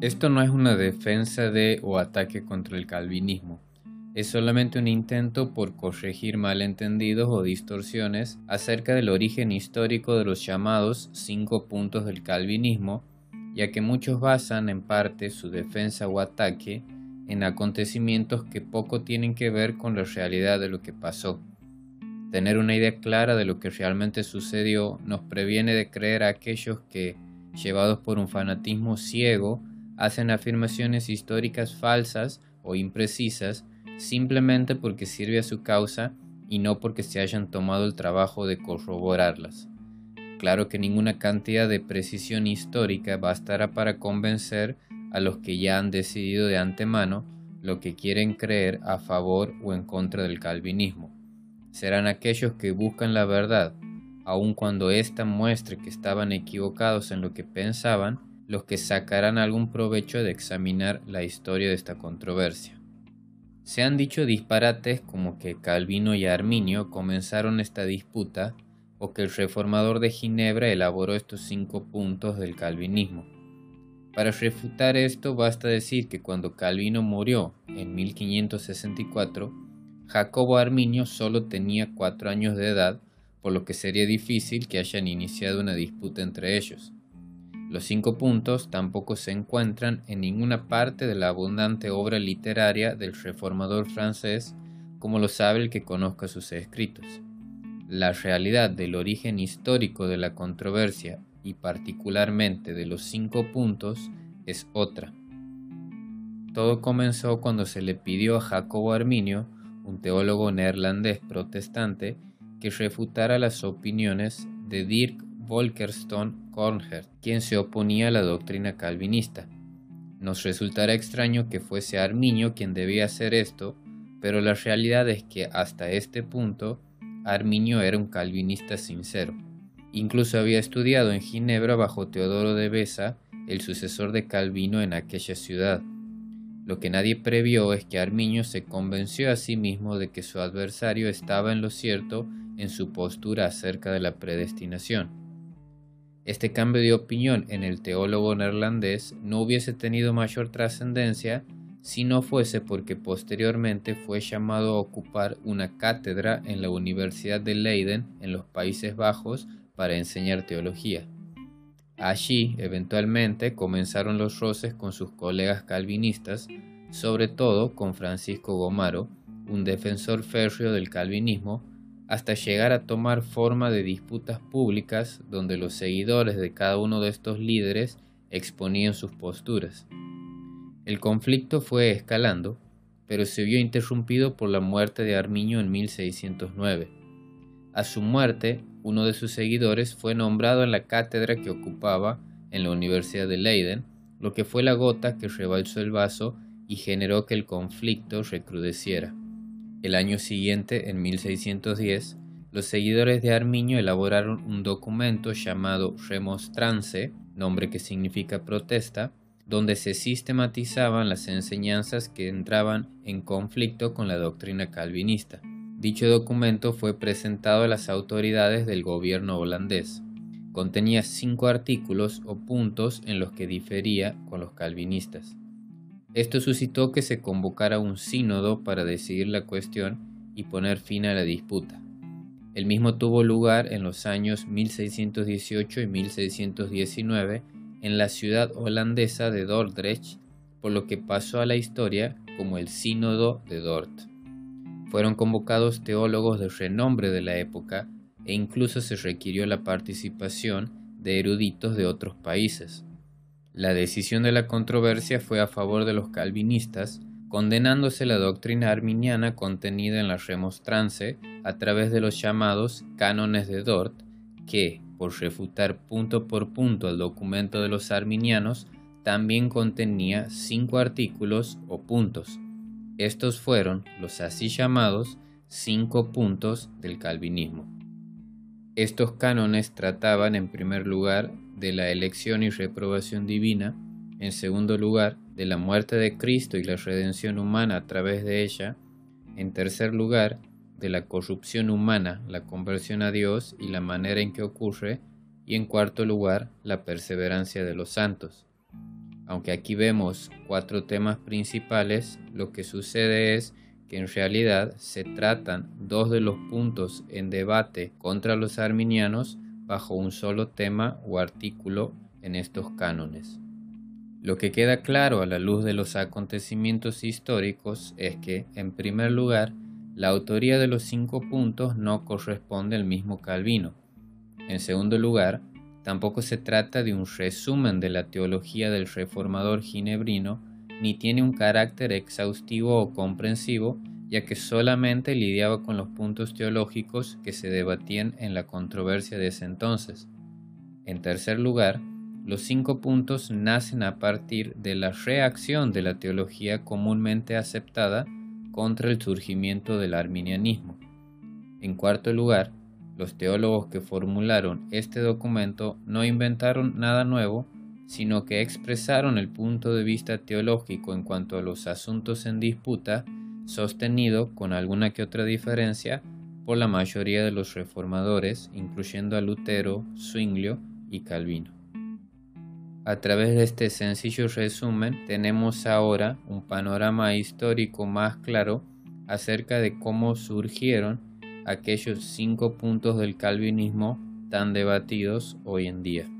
Esto no es una defensa de o ataque contra el calvinismo, es solamente un intento por corregir malentendidos o distorsiones acerca del origen histórico de los llamados cinco puntos del calvinismo, ya que muchos basan en parte su defensa o ataque en acontecimientos que poco tienen que ver con la realidad de lo que pasó. Tener una idea clara de lo que realmente sucedió nos previene de creer a aquellos que, llevados por un fanatismo ciego, hacen afirmaciones históricas falsas o imprecisas simplemente porque sirve a su causa y no porque se hayan tomado el trabajo de corroborarlas. Claro que ninguna cantidad de precisión histórica bastará para convencer a los que ya han decidido de antemano lo que quieren creer a favor o en contra del calvinismo. Serán aquellos que buscan la verdad, aun cuando ésta muestre que estaban equivocados en lo que pensaban, los que sacarán algún provecho de examinar la historia de esta controversia. Se han dicho disparates como que Calvino y Arminio comenzaron esta disputa o que el reformador de Ginebra elaboró estos cinco puntos del calvinismo. Para refutar esto basta decir que cuando Calvino murió en 1564, Jacobo Arminio solo tenía cuatro años de edad, por lo que sería difícil que hayan iniciado una disputa entre ellos. Los cinco puntos tampoco se encuentran en ninguna parte de la abundante obra literaria del reformador francés, como lo sabe el que conozca sus escritos. La realidad del origen histórico de la controversia y particularmente de los cinco puntos es otra. Todo comenzó cuando se le pidió a Jacobo Arminio, un teólogo neerlandés protestante, que refutara las opiniones de Dirk Volkerstone Kornhert, quien se oponía a la doctrina calvinista. Nos resultará extraño que fuese Arminio quien debía hacer esto, pero la realidad es que hasta este punto Arminio era un calvinista sincero. Incluso había estudiado en Ginebra bajo Teodoro de Besa, el sucesor de Calvino en aquella ciudad. Lo que nadie previó es que Arminio se convenció a sí mismo de que su adversario estaba en lo cierto en su postura acerca de la predestinación. Este cambio de opinión en el teólogo neerlandés no hubiese tenido mayor trascendencia si no fuese porque posteriormente fue llamado a ocupar una cátedra en la Universidad de Leiden en los Países Bajos para enseñar teología. Allí, eventualmente, comenzaron los roces con sus colegas calvinistas, sobre todo con Francisco Gomaro, un defensor férreo del calvinismo, hasta llegar a tomar forma de disputas públicas donde los seguidores de cada uno de estos líderes exponían sus posturas. El conflicto fue escalando, pero se vio interrumpido por la muerte de Arminio en 1609. A su muerte, uno de sus seguidores fue nombrado en la cátedra que ocupaba en la Universidad de Leiden, lo que fue la gota que rebalsó el vaso y generó que el conflicto recrudeciera. El año siguiente, en 1610, los seguidores de Arminio elaboraron un documento llamado Remonstrance, nombre que significa protesta, donde se sistematizaban las enseñanzas que entraban en conflicto con la doctrina calvinista. Dicho documento fue presentado a las autoridades del gobierno holandés. Contenía cinco artículos o puntos en los que difería con los calvinistas. Esto suscitó que se convocara un sínodo para decidir la cuestión y poner fin a la disputa. El mismo tuvo lugar en los años 1618 y 1619 en la ciudad holandesa de Dordrecht, por lo que pasó a la historia como el Sínodo de Dort. Fueron convocados teólogos de renombre de la época e incluso se requirió la participación de eruditos de otros países. La decisión de la controversia fue a favor de los calvinistas, condenándose la doctrina arminiana contenida en la remonstrance a través de los llamados cánones de Dort, que, por refutar punto por punto el documento de los arminianos, también contenía cinco artículos o puntos. Estos fueron los así llamados cinco puntos del calvinismo. Estos cánones trataban en primer lugar de la elección y reprobación divina, en segundo lugar, de la muerte de Cristo y la redención humana a través de ella, en tercer lugar, de la corrupción humana, la conversión a Dios y la manera en que ocurre, y en cuarto lugar, la perseverancia de los santos. Aunque aquí vemos cuatro temas principales, lo que sucede es que en realidad se tratan dos de los puntos en debate contra los arminianos bajo un solo tema o artículo en estos cánones. Lo que queda claro a la luz de los acontecimientos históricos es que, en primer lugar, la autoría de los cinco puntos no corresponde al mismo Calvino. En segundo lugar, tampoco se trata de un resumen de la teología del reformador ginebrino, ni tiene un carácter exhaustivo o comprensivo, ya que solamente lidiaba con los puntos teológicos que se debatían en la controversia de ese entonces. En tercer lugar, los cinco puntos nacen a partir de la reacción de la teología comúnmente aceptada contra el surgimiento del arminianismo. En cuarto lugar, los teólogos que formularon este documento no inventaron nada nuevo, sino que expresaron el punto de vista teológico en cuanto a los asuntos en disputa, sostenido con alguna que otra diferencia por la mayoría de los reformadores, incluyendo a Lutero, Zwinglio y Calvino. A través de este sencillo resumen tenemos ahora un panorama histórico más claro acerca de cómo surgieron aquellos cinco puntos del calvinismo tan debatidos hoy en día.